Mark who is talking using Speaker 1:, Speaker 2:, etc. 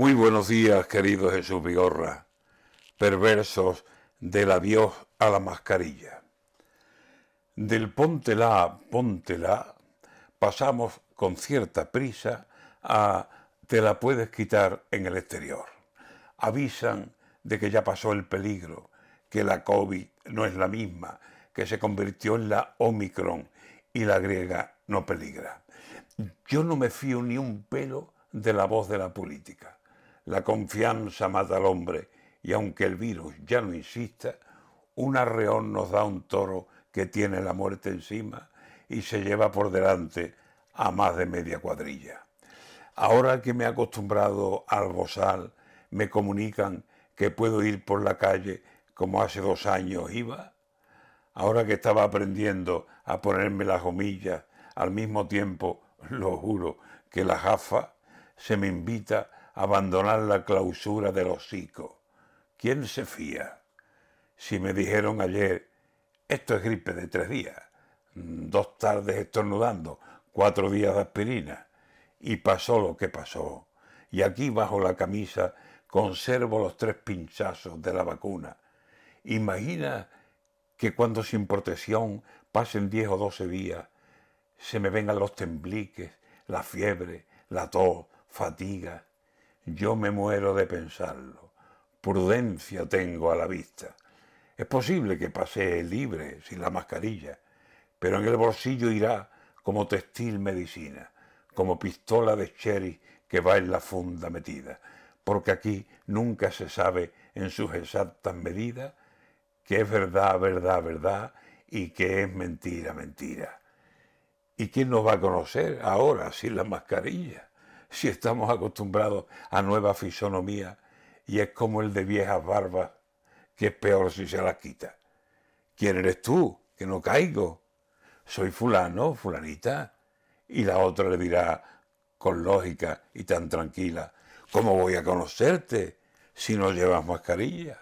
Speaker 1: Muy buenos días, querido Jesús Vigorra, perversos del adiós a la mascarilla. Del póntela, póntela, pasamos con cierta prisa a te la puedes quitar en el exterior. Avisan de que ya pasó el peligro, que la COVID no es la misma, que se convirtió en la Omicron y la griega no peligra. Yo no me fío ni un pelo de la voz de la política. La confianza mata al hombre y aunque el virus ya no insista, un arreón nos da un toro que tiene la muerte encima y se lleva por delante a más de media cuadrilla. Ahora que me he acostumbrado al bozal, me comunican que puedo ir por la calle como hace dos años iba. Ahora que estaba aprendiendo a ponerme las gomillas, al mismo tiempo, lo juro, que la jafa, se me invita abandonar la clausura del hocico. ¿Quién se fía? Si me dijeron ayer, esto es gripe de tres días, dos tardes estornudando, cuatro días de aspirina, y pasó lo que pasó. Y aquí bajo la camisa conservo los tres pinchazos de la vacuna. Imagina que cuando sin protección pasen diez o doce días, se me vengan los tembliques, la fiebre, la tos, fatiga. Yo me muero de pensarlo. Prudencia tengo a la vista. Es posible que pase libre, sin la mascarilla, pero en el bolsillo irá como textil medicina, como pistola de cherry que va en la funda metida, porque aquí nunca se sabe en sus exactas medidas qué es verdad, verdad, verdad y qué es mentira, mentira. ¿Y quién nos va a conocer ahora sin la mascarilla? Si estamos acostumbrados a nueva fisonomía y es como el de viejas barbas, que es peor si se las quita. ¿Quién eres tú? Que no caigo. Soy fulano, fulanita. Y la otra le dirá, con lógica y tan tranquila, ¿cómo voy a conocerte si no llevas mascarilla?